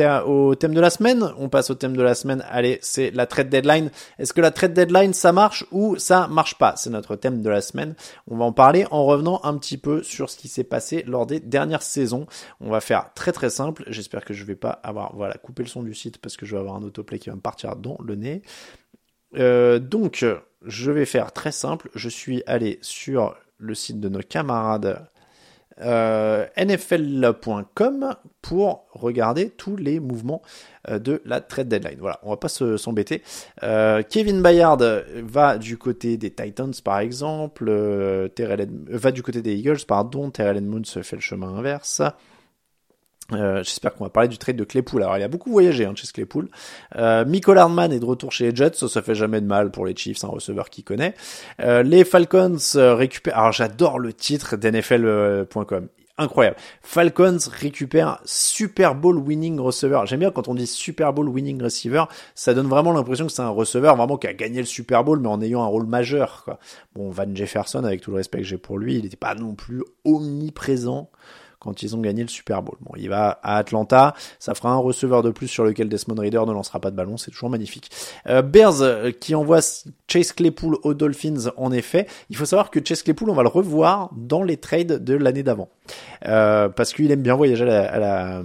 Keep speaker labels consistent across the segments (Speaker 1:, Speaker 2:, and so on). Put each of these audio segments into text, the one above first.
Speaker 1: au thème de la semaine. On passe au thème de la semaine. Allez, c'est la trade deadline. Est-ce que la trade deadline, ça marche ou ça marche pas? C'est notre thème de la semaine. On va en parler en revenant un petit peu sur ce qui s'est passé lors des dernières saisons. On va faire très très simple. J'espère que je vais pas avoir, voilà, coupé le son du site parce que je vais avoir un autoplay qui va me partir dans le nez. Euh, donc, je vais faire très simple. Je suis allé sur le site de nos camarades euh, nfl.com pour regarder tous les mouvements euh, de la trade deadline. Voilà, on va pas s'embêter. Euh, Kevin Bayard va du côté des Titans par exemple, euh, va du côté des Eagles, pardon, Terrell Edmonds fait le chemin inverse. Euh, J'espère qu'on va parler du trade de Claypool. Alors il a beaucoup voyagé hein, chez Claypool. Euh, Michael Hardman est de retour chez les Jets, ça, ça fait jamais de mal pour les Chiefs, un receveur qui connaît. Euh, les Falcons euh, récupèrent. Alors j'adore le titre d'NFL.com. Incroyable. Falcons récupère Super Bowl winning receiver. J'aime bien quand on dit Super Bowl winning receiver, ça donne vraiment l'impression que c'est un receveur vraiment qui a gagné le Super Bowl mais en ayant un rôle majeur. Quoi. Bon, Van Jefferson, avec tout le respect que j'ai pour lui, il n'était pas non plus omniprésent quand ils ont gagné le Super Bowl. Bon, il va à Atlanta, ça fera un receveur de plus sur lequel Desmond Reader ne lancera pas de ballon, c'est toujours magnifique. Euh, Bears euh, qui envoie Chase Claypool aux Dolphins, en effet. Il faut savoir que Chase Claypool, on va le revoir dans les trades de l'année d'avant. Euh, parce qu'il aime bien voyager à la,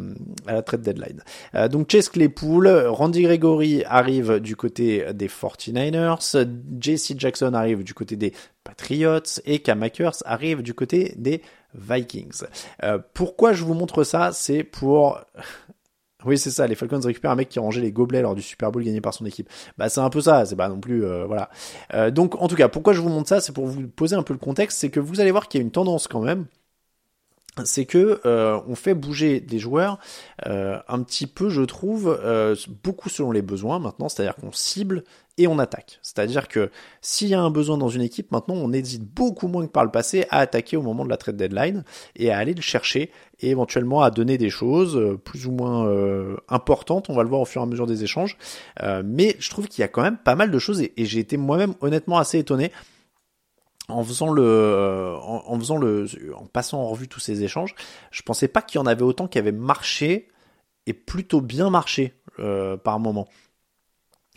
Speaker 1: à trade deadline. Euh, donc Chase Claypool, Randy Gregory arrive du côté des 49ers, JC Jackson arrive du côté des Patriots et Cam arrive du côté des Vikings. Euh, pourquoi je vous montre ça? C'est pour... Oui, c'est ça, les Falcons récupèrent un mec qui rangeait les gobelets lors du Super Bowl gagné par son équipe. Bah, c'est un peu ça, c'est pas non plus... Euh, voilà. Euh, donc, en tout cas, pourquoi je vous montre ça? C'est pour vous poser un peu le contexte, c'est que vous allez voir qu'il y a une tendance quand même c'est que euh, on fait bouger des joueurs euh, un petit peu, je trouve, euh, beaucoup selon les besoins maintenant, c'est-à-dire qu'on cible et on attaque. C'est-à-dire que s'il y a un besoin dans une équipe, maintenant on hésite beaucoup moins que par le passé à attaquer au moment de la trade deadline et à aller le chercher et éventuellement à donner des choses plus ou moins importantes, on va le voir au fur et à mesure des échanges. mais je trouve qu'il y a quand même pas mal de choses et j'ai été moi-même honnêtement assez étonné euh, en, passant en revue tous ces échanges, je pensais pas qu'il y en avait autant qui avaient marché et plutôt bien marché euh, par moment.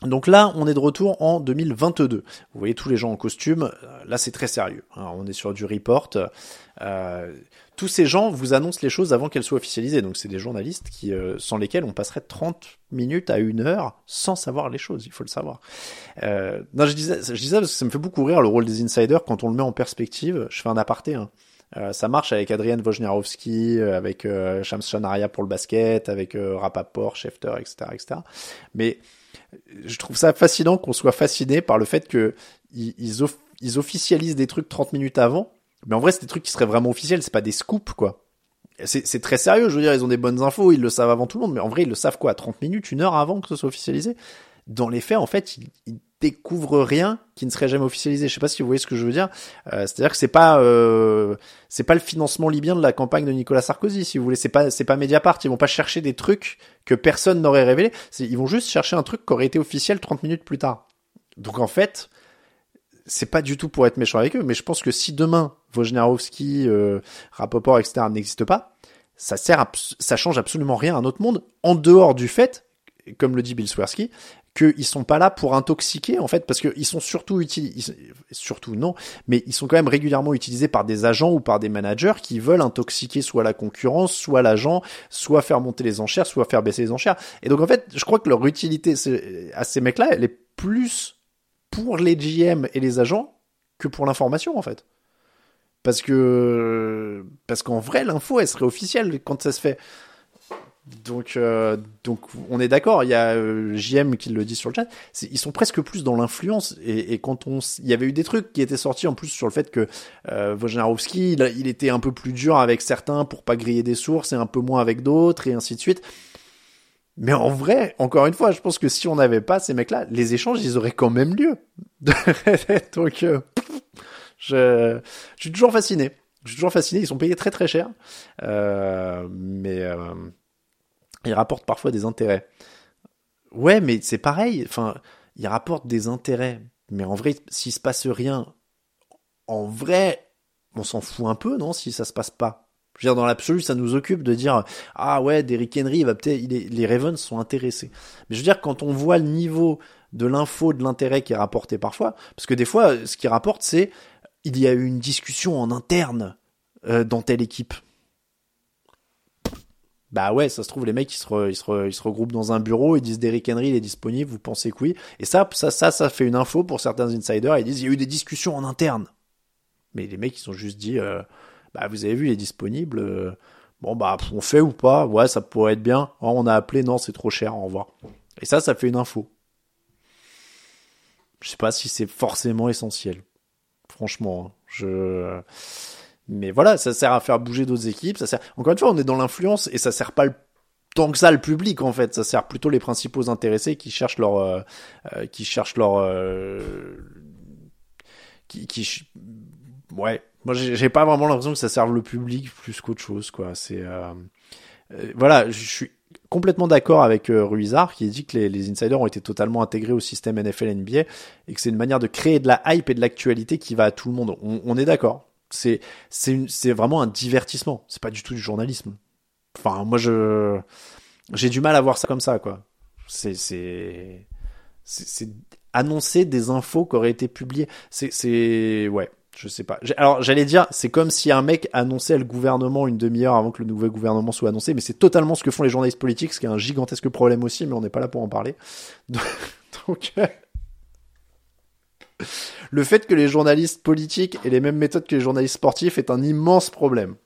Speaker 1: Donc là, on est de retour en 2022. Vous voyez tous les gens en costume. Euh, là, c'est très sérieux. Hein. on est sur du report. Tous ces gens vous annoncent les choses avant qu'elles soient officialisées. Donc c'est des journalistes qui, euh, sans lesquels on passerait 30 minutes à une heure sans savoir les choses. Il faut le savoir. Euh, non, je disais, je disais parce que ça me fait beaucoup rire le rôle des insiders quand on le met en perspective. Je fais un aparté. Hein. Euh, ça marche avec Adrian Wojnarowski, euh, avec euh, Shams pour le basket, avec Rapaport, Schefter, etc., etc. Mais je trouve ça fascinant qu'on soit fasciné par le fait que ils, ils, officialisent des trucs 30 minutes avant. Mais en vrai, c'est des trucs qui seraient vraiment officiels, c'est pas des scoops, quoi. C'est très sérieux, je veux dire, ils ont des bonnes infos, ils le savent avant tout le monde, mais en vrai, ils le savent quoi 30 minutes, une heure avant que ce soit officialisé? Dans les faits, en fait, ils, découvre rien qui ne serait jamais officialisé. Je sais pas si vous voyez ce que je veux dire. Euh, C'est-à-dire que c'est pas euh, c'est pas le financement libyen de la campagne de Nicolas Sarkozy, si vous voulez. C'est pas c'est pas Mediapart. Ils vont pas chercher des trucs que personne n'aurait révélé. Ils vont juste chercher un truc qui aurait été officiel 30 minutes plus tard. Donc en fait, c'est pas du tout pour être méchant avec eux, mais je pense que si demain Wojnarowski, euh, Rapoport, etc. n'existent pas, ça sert, ça change absolument rien à notre monde en dehors du fait, comme le dit Bill Swersky, qu'ils sont pas là pour intoxiquer en fait parce qu'ils sont surtout utilisés surtout non mais ils sont quand même régulièrement utilisés par des agents ou par des managers qui veulent intoxiquer soit la concurrence soit l'agent soit faire monter les enchères soit faire baisser les enchères et donc en fait je crois que leur utilité à ces mecs là elle est plus pour les GM et les agents que pour l'information en fait parce que parce qu'en vrai l'info elle serait officielle quand ça se fait donc, euh, donc on est d'accord. Il y a euh, JM qui le dit sur le chat. Ils sont presque plus dans l'influence. Et, quand on, il y avait eu des trucs qui étaient sortis en plus sur le fait que euh, Wojnarowski, il, il, était un peu plus dur avec certains pour pas griller des sources et un peu moins avec d'autres et ainsi de suite. Mais en vrai, encore une fois, je pense que si on n'avait pas ces mecs-là, les échanges, ils auraient quand même lieu. donc, euh, je, je suis toujours fasciné. Je suis toujours fasciné. Ils sont payés très très cher. Euh, mais il rapporte parfois des intérêts. Ouais, mais c'est pareil. Enfin, il rapporte des intérêts. Mais en vrai, s'il se passe rien, en vrai, on s'en fout un peu, non, si ça se passe pas. Je veux dire, dans l'absolu, ça nous occupe de dire, ah ouais, Derrick Henry, il va peut-être, les Ravens sont intéressés. Mais je veux dire, quand on voit le niveau de l'info, de l'intérêt qui est rapporté parfois, parce que des fois, ce qui rapporte, c'est, il y a eu une discussion en interne euh, dans telle équipe. Bah ouais, ça se trouve, les mecs, ils se, ils se, ils se regroupent dans un bureau, ils disent Derrick Henry, il est disponible, vous pensez que oui. Et ça, ça, ça, ça fait une info pour certains insiders, ils disent, il y a eu des discussions en interne. Mais les mecs, ils ont juste dit, euh, bah vous avez vu, il est disponible, euh, bon bah on fait ou pas, ouais, ça pourrait être bien. Oh, on a appelé, non, c'est trop cher, au revoir. Et ça, ça fait une info. Je sais pas si c'est forcément essentiel. Franchement, hein. je... Mais voilà, ça sert à faire bouger d'autres équipes. Ça sert. Encore une fois, on est dans l'influence et ça sert pas tant que ça le public en fait. Ça sert plutôt les principaux intéressés qui cherchent leur, euh, euh qui cherchent leur, qui, ouais. Moi, j'ai pas vraiment l'impression que ça serve le public plus qu'autre chose, quoi. C'est, euh... euh voilà, je suis complètement d'accord avec euh, Ruizard qui dit que les, les, insiders ont été totalement intégrés au système NFL NBA et que c'est une manière de créer de la hype et de l'actualité qui va à tout le monde. On, est d'accord. C'est c'est vraiment un divertissement. C'est pas du tout du journalisme. Enfin, moi je j'ai du mal à voir ça comme ça quoi. C'est c'est c'est annoncer des infos qui auraient été publiées. C'est c'est ouais. Je sais pas. Alors j'allais dire, c'est comme si un mec annonçait le gouvernement une demi-heure avant que le nouveau gouvernement soit annoncé, mais c'est totalement ce que font les journalistes politiques, ce qui est un gigantesque problème aussi, mais on n'est pas là pour en parler. Donc, le fait que les journalistes politiques aient les mêmes méthodes que les journalistes sportifs est un immense problème.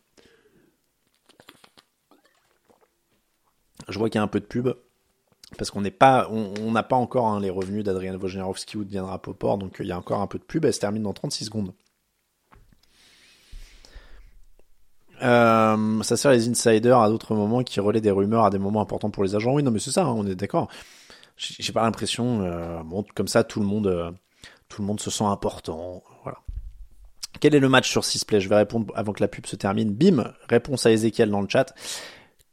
Speaker 1: Je vois qu'il y a un peu de pub. Parce qu'on n'est pas, on n'a pas encore hein, les revenus d'Adrian Wojnarowski ou de Diane Rapoport, donc il y a encore un peu de pub, elle se termine dans 36 secondes. Euh, ça sert les insiders à d'autres moments qui relaient des rumeurs à des moments importants pour les agents. Oui, non, mais c'est ça, hein, on est d'accord. J'ai pas l'impression, euh, bon, comme ça, tout le monde, euh, tout le monde se sent important. Voilà. Quel est le match sur Sisplay Je vais répondre avant que la pub se termine. Bim, réponse à Ezekiel dans le chat.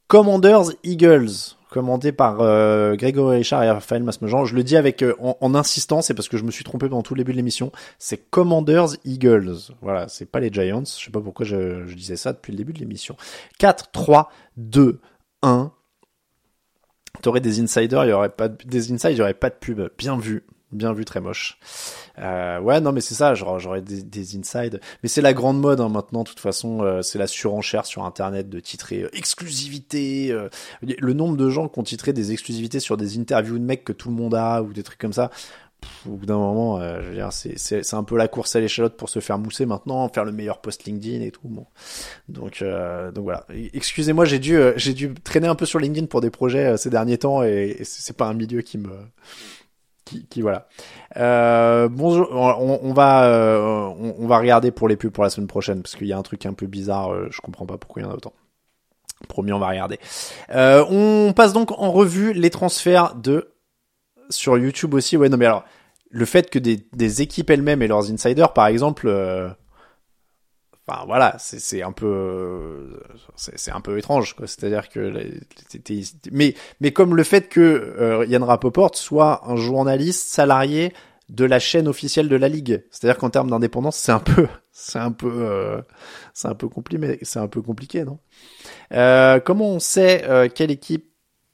Speaker 1: Commanders Eagles, commandé par euh, Grégory Richard et Raphaël Masmejean. Je le dis avec euh, en, insistant, c'est parce que je me suis trompé pendant tout le début de l'émission. C'est Commanders Eagles. Voilà, c'est pas les Giants. Je sais pas pourquoi je, disais ça depuis le début de l'émission. 4, 3, 2, 1. T'aurais des insiders, il y aurait pas de, des insiders, il y aurait pas de pub. Bien vu, bien vu, très moche. Euh, ouais, non, mais c'est ça, j'aurais des, des insides. Mais c'est la grande mode hein, maintenant, de toute façon, euh, c'est la surenchère sur Internet de titrer euh, exclusivité. Euh. le nombre de gens qui ont titré des exclusivités sur des interviews de mecs que tout le monde a ou des trucs comme ça. au bout d'un moment, je veux dire, c'est un peu la course à l'échalote pour se faire mousser maintenant, faire le meilleur post LinkedIn et tout. Bon, donc donc voilà. Excusez-moi, j'ai dû j'ai dû traîner un peu sur LinkedIn pour des projets ces derniers temps et, et c'est pas un milieu qui me qui, voilà. Euh, bonjour, on, on va euh, on, on, va regarder pour les pubs pour la semaine prochaine parce qu'il y a un truc un peu bizarre. Euh, je comprends pas pourquoi il y en a autant. Promis, on va regarder. Euh, on passe donc en revue les transferts de sur YouTube aussi. Ouais, non mais alors le fait que des, des équipes elles-mêmes et leurs insiders, par exemple, euh, enfin voilà, c'est un peu c'est un peu étrange. C'est-à-dire que mais mais comme le fait que euh, Yann Rapoport soit un journaliste salarié de la chaîne officielle de la ligue. C'est-à-dire qu'en termes d'indépendance, c'est un peu, c'est un peu, euh, c'est un peu compliqué, c'est un peu compliqué, non? Euh, Comment on sait euh, quelle équipe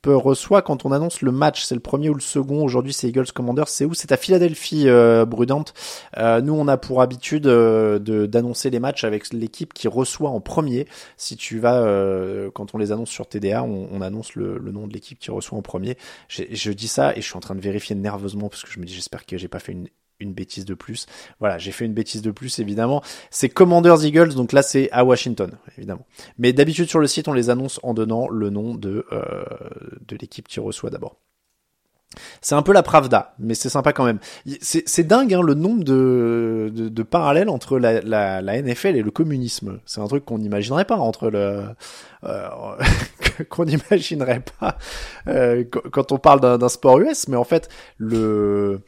Speaker 1: reçoit quand on annonce le match. C'est le premier ou le second. Aujourd'hui, c'est Eagles Commanders. C'est où? C'est à Philadelphie, euh, Brudante. Euh, nous, on a pour habitude euh, d'annoncer les matchs avec l'équipe qui reçoit en premier. Si tu vas, euh, quand on les annonce sur TDA, on, on annonce le, le, nom de l'équipe qui reçoit en premier. Je dis ça et je suis en train de vérifier nerveusement parce que je me dis, j'espère que j'ai pas fait une une bêtise de plus. Voilà, j'ai fait une bêtise de plus évidemment. C'est Commanders Eagles, donc là c'est à Washington évidemment. Mais d'habitude sur le site on les annonce en donnant le nom de euh, de l'équipe qui reçoit d'abord. C'est un peu la Pravda, mais c'est sympa quand même. C'est dingue hein, le nombre de, de, parallèles entre la, la, la, NFL et le communisme. C'est un truc qu'on n'imaginerait pas entre le euh, qu'on n'imaginerait pas euh, quand on parle d'un sport US, mais en fait le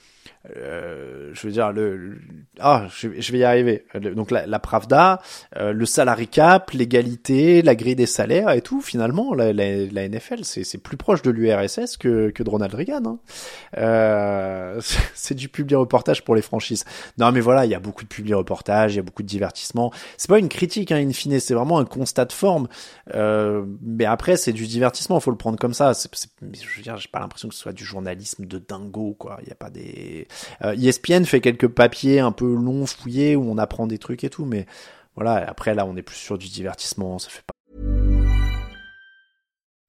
Speaker 1: euh, je veux dire le, ah je, vais y arriver. Donc la, la Pravda euh, le salary cap l'égalité la grille des salaires et tout finalement la, la, la NFL c'est plus proche de l'URSS que, que de Ronald Reagan hein. euh, c'est du public reportage pour les franchises. Non mais voilà il y a beaucoup de public reportage il y a beaucoup de divertissement. C'est pas une critique hein, in fine c'est vraiment un constat de forme. Euh, mais après c'est du divertissement faut le prendre comme ça. C'est je veux dire j'ai pas l'impression que ce soit du journalisme de dingo quoi. Il y a pas des euh, ESPN fait quelques papiers un peu longs, fouillés, où on apprend des trucs et tout, mais voilà, après là, on est plus sur du divertissement, ça fait pas.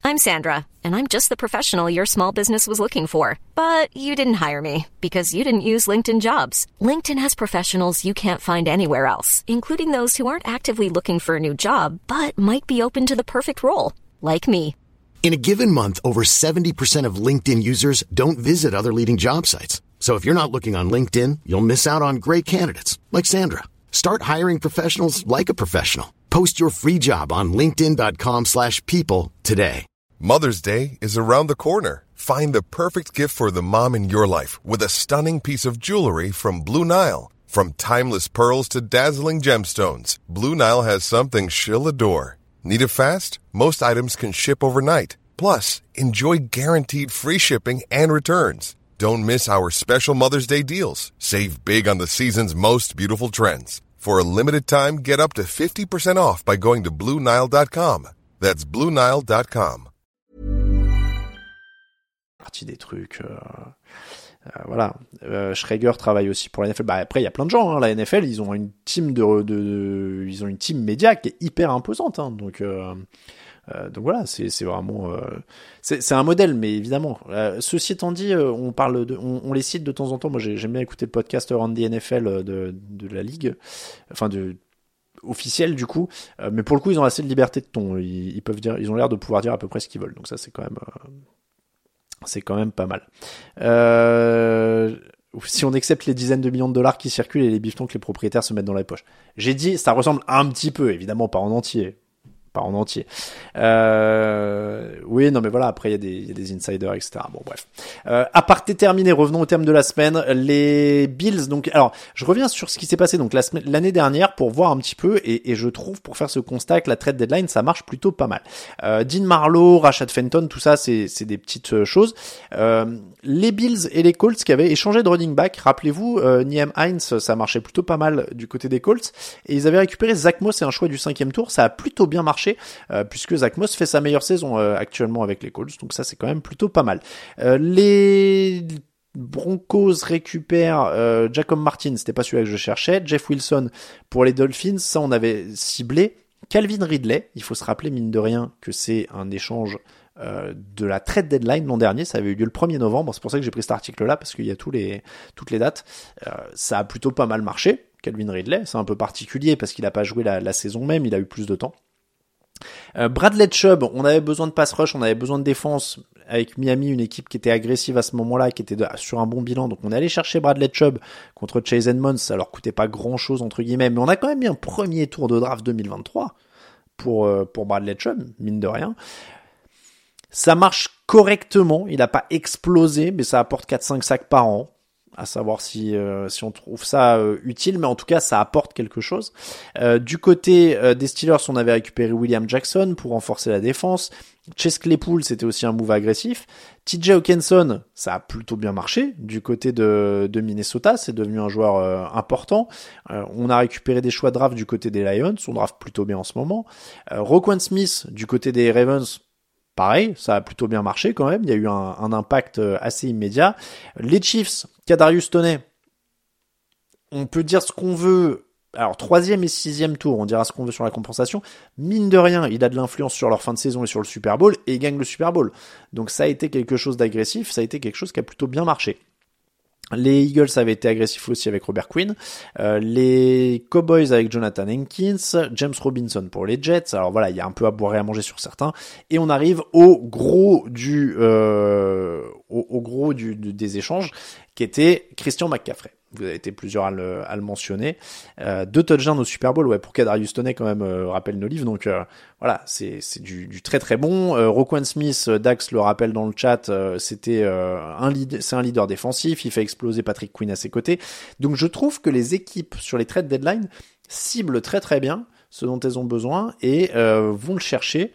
Speaker 2: I'm Sandra, and I'm just the professional your small business was looking for. But you didn't hire me because you didn't use LinkedIn jobs. LinkedIn has professionals you can't find anywhere else, including those who aren't actively looking for a new job, but might be open to the perfect role, like me.
Speaker 3: In a given month, over 70% of LinkedIn users don't visit other leading job sites. So if you're not looking on LinkedIn, you'll miss out on great candidates like Sandra. Start hiring professionals like a professional. Post your free job on linkedin.com/people today.
Speaker 4: Mother's Day is around the corner. Find the perfect gift for the mom in your life with a stunning piece of jewelry from Blue Nile. From timeless pearls to dazzling gemstones, Blue Nile has something she'll adore. Need it fast? Most items can ship overnight. Plus, enjoy guaranteed free shipping and returns. Don't miss our special Mother's Day deals. Save big on the season's most beautiful trends. For a limited time, get up to 50% off by going to BlueNile.com. That's BlueNile.com.
Speaker 1: Partie des trucs. Euh, euh, voilà. Euh, Schrager travaille aussi pour la NFL. Bah, après, il y a plein de gens. Hein. La NFL, ils ont une team de, de, de, ils ont une team média qui est hyper imposante. Hein. Donc. Euh, euh, donc voilà, c'est vraiment euh, c'est un modèle, mais évidemment. Euh, ceci étant dit, on parle de, on, les cite de temps en temps. Moi, j'aime bien écouter le podcast Randy NFL de, de la ligue, enfin de officiel du coup, mais pour le coup, ils ont assez de liberté de ton. Ils, peuvent dire, ils ont l'air de pouvoir dire à peu près ce qu'ils veulent. Donc ça, c'est quand même c'est quand même pas mal. si on accepte les dizaines de millions de dollars qui circulent et les bifetons que les propriétaires se mettent dans la poche. J'ai dit, ça ressemble un petit peu, évidemment pas en entier, en entier. Euh, oui, non, mais voilà, après, il y, y, a des insiders, etc. Bon, bref. Euh, aparté terminé, revenons au thème de la semaine. Les Bills, donc, alors, je reviens sur ce qui s'est passé donc l'année dernière pour voir un petit peu, et, et, je trouve, pour faire ce constat, que la trade deadline, ça marche plutôt pas mal. Euh, Dean Marlowe, Rashad Fenton, tout ça, c'est des petites euh, choses. Euh, les Bills et les Colts qui avaient échangé de running back, rappelez-vous, euh, Niem Hines, ça marchait plutôt pas mal du côté des Colts, et ils avaient récupéré Zach Moss et un choix du cinquième tour, ça a plutôt bien marché euh, puisque Zach Moss fait sa meilleure saison euh, actuellement avec les Colts, donc ça c'est quand même plutôt pas mal. Euh, les Broncos récupèrent Jacob Martin, c'était pas celui que je cherchais. Jeff Wilson pour les Dolphins, ça on avait ciblé. Calvin Ridley, il faut se rappeler mine de rien que c'est un échange de la trade deadline l'an dernier, ça avait eu lieu le 1er novembre, c'est pour ça que j'ai pris cet article-là, parce qu'il y a toutes les dates. ça a plutôt pas mal marché, Calvin Ridley, c'est un peu particulier parce qu'il n'a pas joué la, saison même, il a eu plus de temps. Euh, Bradley Chubb, on avait besoin de pass rush, on avait besoin de défense avec Miami, une équipe qui était agressive à ce moment-là, qui était sur un bon bilan. Donc on est allé chercher Bradley Chubb contre Chase Edmonds, ça leur coûtait pas grand-chose entre guillemets, mais on a quand même mis un premier tour de draft 2023 pour euh, pour Bradley Chubb, mine de rien. Ça marche correctement, il n'a pas explosé, mais ça apporte 4-5 sacs par an. À savoir si si on trouve ça utile, mais en tout cas ça apporte quelque chose. du côté des Steelers, on avait récupéré William Jackson pour renforcer la défense. Chase Claypool, c'était aussi un move agressif. TJ Hawkinson, ça a plutôt bien marché du côté de, de Minnesota, c'est devenu un joueur euh, important. Euh, on a récupéré des choix de draft du côté des Lions, on draft plutôt bien en ce moment. Euh, Roquan Smith du côté des Ravens, pareil, ça a plutôt bien marché quand même, il y a eu un, impact euh, assez immédiat. Les Chiefs, Kadarius Toney, on peut dire ce qu'on veut alors troisième et sixième tour, on dira ce qu'on veut sur la compensation. Mine de rien, il a de l'influence sur leur fin de saison et sur le Super Bowl et il gagne le Super Bowl. Donc ça a été quelque chose d'agressif, ça a été quelque chose qui a plutôt bien marché. Les Eagles avaient été agressifs aussi avec Robert Quinn. Euh, les Cowboys avec Jonathan Hankins. James Robinson pour les Jets. Alors voilà, il y a un peu à boire et à manger sur certains. Et on arrive au gros du, euh, au, gros du, des échanges, qui était Christian McCaffrey vous avez été plusieurs à le, à le mentionner. Euh, deux touchdowns au Super Bowl, ouais, pour Kadarius Toney quand même, euh, rappelle nos livres. Donc euh, voilà, c'est du, du, très très bon. Euh, Roquan Smith, Dax le rappelle dans le chat, c'était un lead, c'est un leader défensif, il fait exploser Patrick Quinn à ses côtés. Donc je trouve que les équipes sur les trades deadline ciblent très très bien ce dont elles ont besoin et vont le chercher.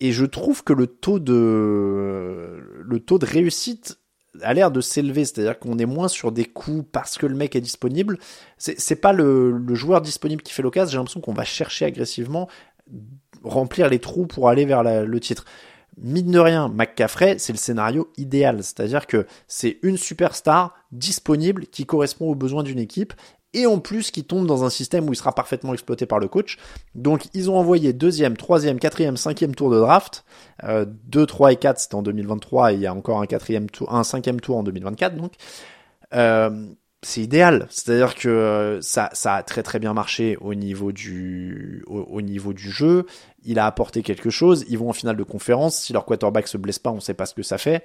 Speaker 1: Et je trouve que le taux de le taux de réussite a l'air de s'élever, c'est-à-dire qu'on est moins sur des coups parce que le mec est disponible. C'est pas le, joueur disponible qui fait l'occasion, j'ai l'impression qu'on va chercher agressivement remplir les trous pour aller vers le titre. Mine de rien, McCaffrey, c'est le scénario idéal, c'est-à-dire que c'est une superstar disponible qui correspond aux besoins d'une équipe et en plus qui tombe dans un système où il sera parfaitement exploité par le coach. Donc ils ont envoyé deuxième, troisième, quatrième, cinquième tour de draft. Euh, 2, 3 et 4 c'était en 2023 et il y a encore un quatrième tour, un cinquième tour en 2024 donc. Euh, c'est idéal, c'est-à-dire que euh, ça, a très très bien marché au niveau du au, niveau du jeu. Il a apporté quelque chose. Ils vont en finale de conférence. Si leur quarterback se blesse pas, on sait pas ce que ça fait.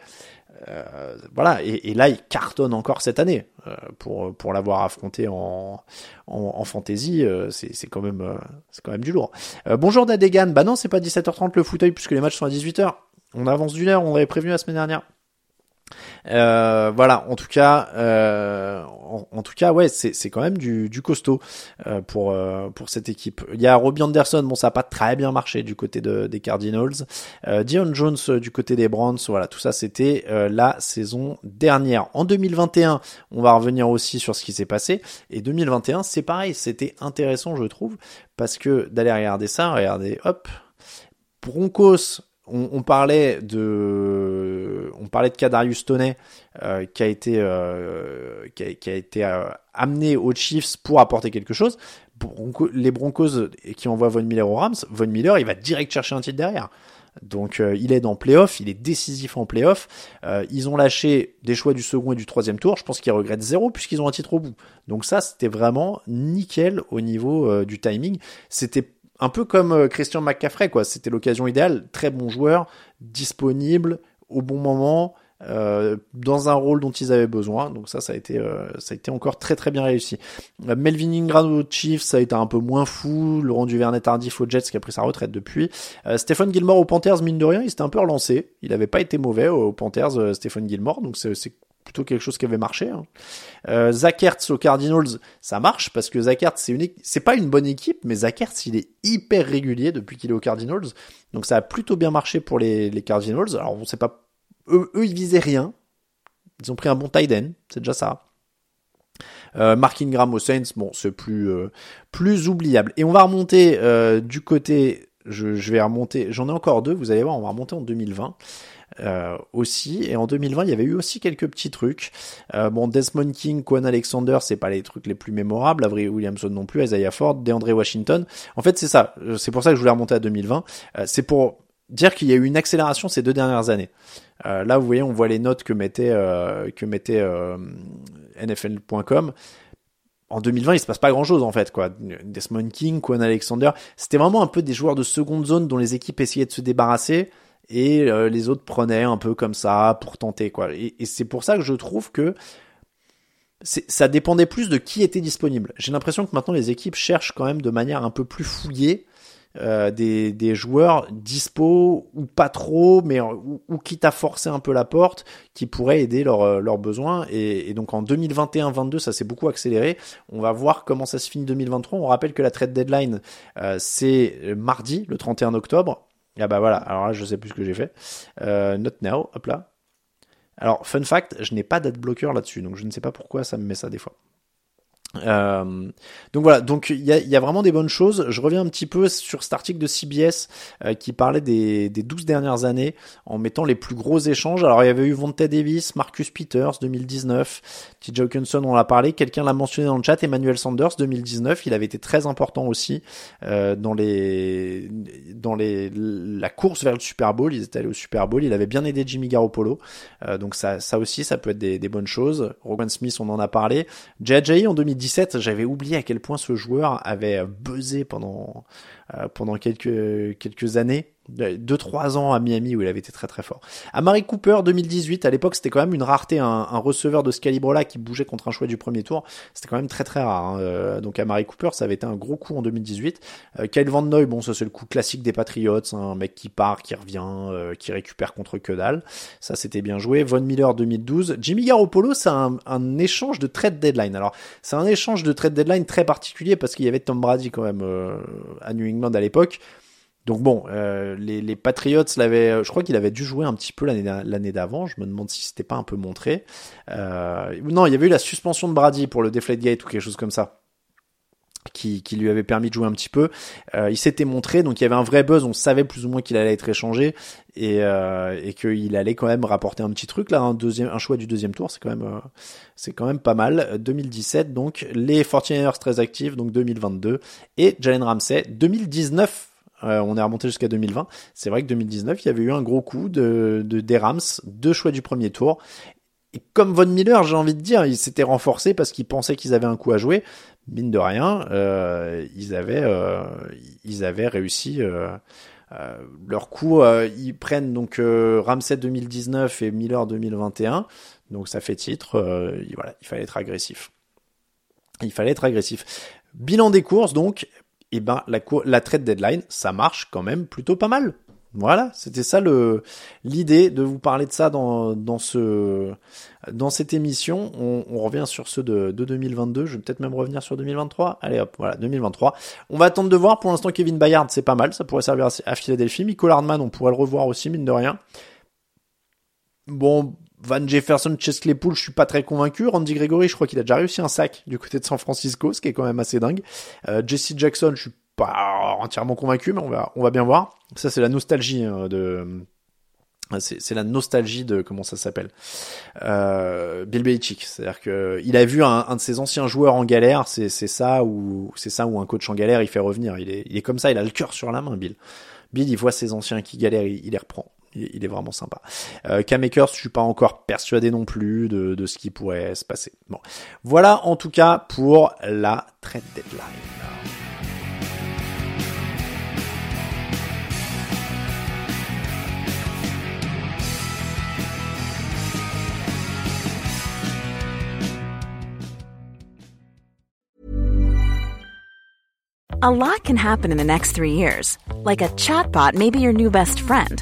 Speaker 1: Euh, voilà, et, là, il cartonne encore cette année euh, pour pour l'avoir affronté en en, fantasy. Euh, c'est c'est quand même c'est quand même du lourd. bonjour Dadegan. Bah non, c'est pas 17h30 le fauteuil puisque les matchs sont à 18h. On avance d'une heure. On avait prévenu la semaine dernière. Euh, voilà, en tout cas, euh, en, tout cas, ouais, c'est quand même du, du costaud euh, pour pour cette équipe. Il y a Robbie Anderson, bon, ça a pas très bien marché du côté de, des Cardinals. Dion Jones du côté des Browns, voilà, tout ça, c'était la saison dernière. En 2021, on va revenir aussi sur ce qui s'est passé. Et 2021, c'est pareil, c'était intéressant, je trouve, parce que d'aller regarder ça, regarder, hop, Broncos on, parlait de, on parlait de Kadarius Toney euh, qui a été, euh, qui a, été euh, amené aux Chiefs pour apporter quelque chose. les Broncos qui envoient Von Miller aux Rams, Von Miller, il va direct chercher un titre derrière. Donc il est dans playoff, il est décisif en playoff. ils ont lâché des choix du second et du troisième tour. Je pense qu'ils regrettent zéro puisqu'ils ont un titre au bout. Donc ça, c'était vraiment nickel au niveau du timing. C'était un peu comme euh, Christian McCaffrey, quoi. C'était l'occasion idéale. Très bon joueur, disponible au bon moment, euh, dans un rôle dont ils avaient besoin. Donc ça, ça a été, euh, ça a été encore très très bien réussi. Melvin Ingram aux Chiefs, ça a été un peu moins fou. Laurent Duvernay tardif aux Jets qui a pris sa retraite depuis. Stephen Gilmore aux Panthers, mine de rien, il s'était un peu relancé. Il n'avait pas été mauvais aux Panthers, Stephen Gilmore. Donc c'est plutôt quelque chose qui avait marché. Hein. Euh, aux Cardinals, ça marche parce que Zach Ertz, c'est une, c'est pas une bonne équipe, mais Zach Ertz, il est hyper régulier depuis qu'il est aux Cardinals. Donc ça a plutôt bien marché pour les, les Cardinals. Alors on sait pas, eux, ils visaient rien. Ils ont pris un bon tight end, c'est déjà ça. Euh, Mark Ingram aux Saints, bon, c'est plus euh, plus oubliable. Et on va remonter euh, du côté, je vais remonter, j'en ai encore deux, vous allez voir, on va remonter en 2020. Euh, aussi. Et en 2020, il y avait eu aussi quelques petits trucs. Euh, bon, Desmond King, Quan Alexander, c'est pas les trucs les plus mémorables. Avery Williamson non plus, Isaiah Ford, DeAndre Washington. En fait, c'est ça. Euh, c'est pour ça que je voulais remonter à 2020. c'est pour dire qu'il y a eu une accélération ces deux dernières années. là, vous voyez, on voit les notes que mettait que mettait NFL.com en 2020, il se passe pas grand chose en fait, quoi. Desmond King, Quan Alexander, c'était vraiment un peu des joueurs de seconde zone dont les équipes essayaient de se débarrasser et euh, les autres prenaient un peu comme ça pour tenter quoi. Et, c'est pour ça que je trouve que ça dépendait plus de qui était disponible. J'ai l'impression que maintenant les équipes cherchent quand même de manière un peu plus fouillée euh, des, des joueurs dispo ou pas trop, mais ou, ou quitte à forcer un peu la porte, qui pourraient aider leurs leurs besoins. Et, et donc en 2021-22, ça s'est beaucoup accéléré. On va voir comment ça se finit 2023. On rappelle que la trade deadline, euh, c'est mardi, le 31 octobre. Ah bah voilà, alors là je sais plus ce que j'ai fait. Euh, not now, hop là. Alors, fun fact, je n'ai pas d'adblocker là-dessus, donc je ne sais pas pourquoi ça me met ça des fois. Euh, donc voilà, donc il y a, vraiment des bonnes choses. Je reviens un petit peu sur cet article de CBS euh, qui parlait des, des 12 dernières années en mettant les plus gros échanges. Alors il y avait eu Vontae Davis, Marcus Peters 2019, TJ Hawkinson on l'a parlé, quelqu'un l'a mentionné dans le chat, Emmanuel Sanders 2019, il avait été très important aussi euh, dans les la course vers le Super Bowl. Ils étaient allés au Super Bowl, il avait bien aidé Jimmy Garoppolo, donc ça aussi ça peut être des, des bonnes choses. Rogan Smith on en a parlé, JJ en 2019 2017, j'avais oublié à quel point ce joueur avait buzzé pendant euh, pendant quelques quelques années, deux trois ans à Miami où il avait été très très fort. À Marie Cooper 2018, à l'époque c'était quand même une rareté, un, un receveur de ce calibre-là qui bougeait contre un choix du premier tour, c'était quand même très très rare. Hein. Euh, donc à Marie Cooper, ça avait été un gros coup en 2018. Euh, Kyle Van Noy, bon ça c'est le coup classique des Patriots, hein, un mec qui part, qui revient, euh, qui récupère contre que dalle. Ça c'était bien joué. Von Miller 2012, Jimmy Garoppolo, c'est un, un, échange de trade deadline. Alors c'est un échange de trade deadline très particulier parce qu'il y avait Tom Brady quand même à New England à l'époque. Donc bon, euh, les, les, Patriots l'avaient, euh, je crois qu'il avait dû jouer un petit peu l'année d'avant. Je me demande si c'était pas un peu montré. Euh, non, il y avait eu la suspension de Brady pour le Deflategate ou quelque chose comme ça. Qui, lui avait permis de jouer un petit peu. Il s'était montré, donc il y avait un vrai buzz, on savait plus ou moins qu'il allait être échangé et, qu'il allait quand même rapporter un petit truc là, un deuxième, un choix du deuxième tour, c'est quand même, quand même pas mal. 2017 donc les 49ers très actifs, donc 2022 et Jalen Ramsey 2019 euh, on est remonté jusqu'à 2020. C'est vrai que 2019, il y avait eu un gros coup de, de des Rams, deux choix du premier tour. Et comme Von Miller, j'ai envie de dire, ils s'étaient renforcés parce qu'ils pensaient qu'ils avaient un coup à jouer mine de rien, euh, ils avaient euh, ils avaient réussi leur coup. Ils prennent donc Ramsey 2019 et Miller 2021, donc ça fait titre. voilà, il fallait être agressif. Il fallait être agressif. Bilan des courses donc, eh ben la, la trade deadline, ça marche quand même plutôt pas mal. Voilà, c'était ça le l'idée de vous parler de ça dans, dans ce dans cette émission. On, revient sur ceux de, de 2022. Je vais peut-être même revenir sur 2023. Allez hop, voilà 2023. On va attendre de voir. Pour l'instant, Kevin Bayard, c'est pas mal. Ça pourrait servir à, Philadelphie. Michael Hardman, on pourrait le revoir aussi mine de rien. Bon, Van Jefferson, Chess Claypool, je suis pas très convaincu. Randy Gregory, je crois qu'il a déjà réussi un sac du côté de San Francisco, ce qui est quand même assez dingue. Euh, Jesse Jackson, je suis pas entièrement convaincu, mais on va, on va bien voir. Ça, c'est la nostalgie hein, de. C'est la nostalgie de comment ça s'appelle euh, Bill Belichick, c'est-à-dire que il a vu un, un, de ses anciens joueurs en galère, c'est ça ou c'est ça où un coach en galère il fait revenir, il est, il est comme ça, il a le cœur sur la main, Bill. Bill, il voit ses anciens qui galèrent, il, les reprend. Il, est vraiment sympa. Euh, K-Makers, je suis pas encore persuadé non plus de, de ce qui pourrait se passer. Bon, voilà en tout cas pour la trade deadline.
Speaker 5: A lot can happen in the next three years. Like a chatbot may be your new best friend.